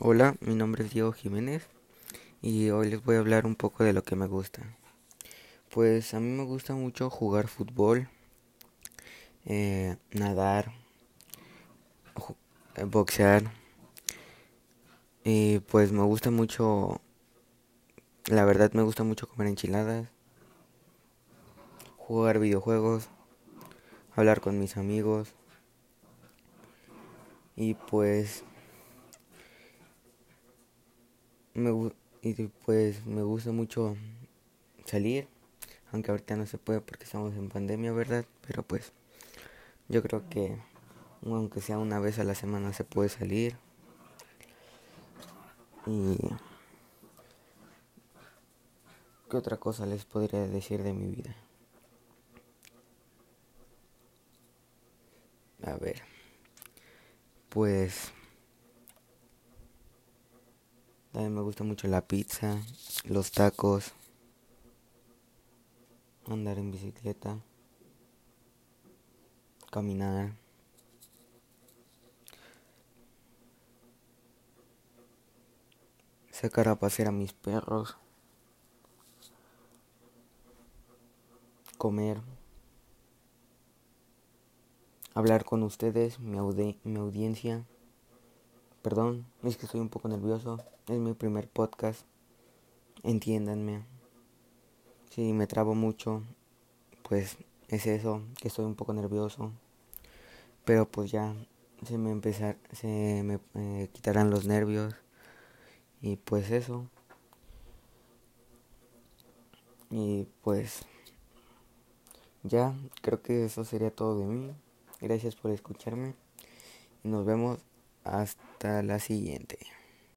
Hola, mi nombre es Diego Jiménez y hoy les voy a hablar un poco de lo que me gusta. Pues a mí me gusta mucho jugar fútbol, eh, nadar, eh, boxear y pues me gusta mucho, la verdad me gusta mucho comer enchiladas, jugar videojuegos, hablar con mis amigos y pues me, y pues me gusta mucho salir, aunque ahorita no se puede porque estamos en pandemia, ¿verdad? Pero pues yo creo que aunque sea una vez a la semana se puede salir. Y ¿qué otra cosa les podría decir de mi vida? A ver. Pues me gusta mucho la pizza, los tacos, andar en bicicleta, caminar. Sacar a pasear a mis perros, comer, hablar con ustedes, mi, mi audiencia. Perdón, es que estoy un poco nervioso. Es mi primer podcast. Entiéndanme. Si me trabo mucho, pues es eso, que estoy un poco nervioso. Pero pues ya se me empezar, se me eh, quitarán los nervios. Y pues eso. Y pues ya, creo que eso sería todo de mí. Gracias por escucharme. Nos vemos hasta la siguiente.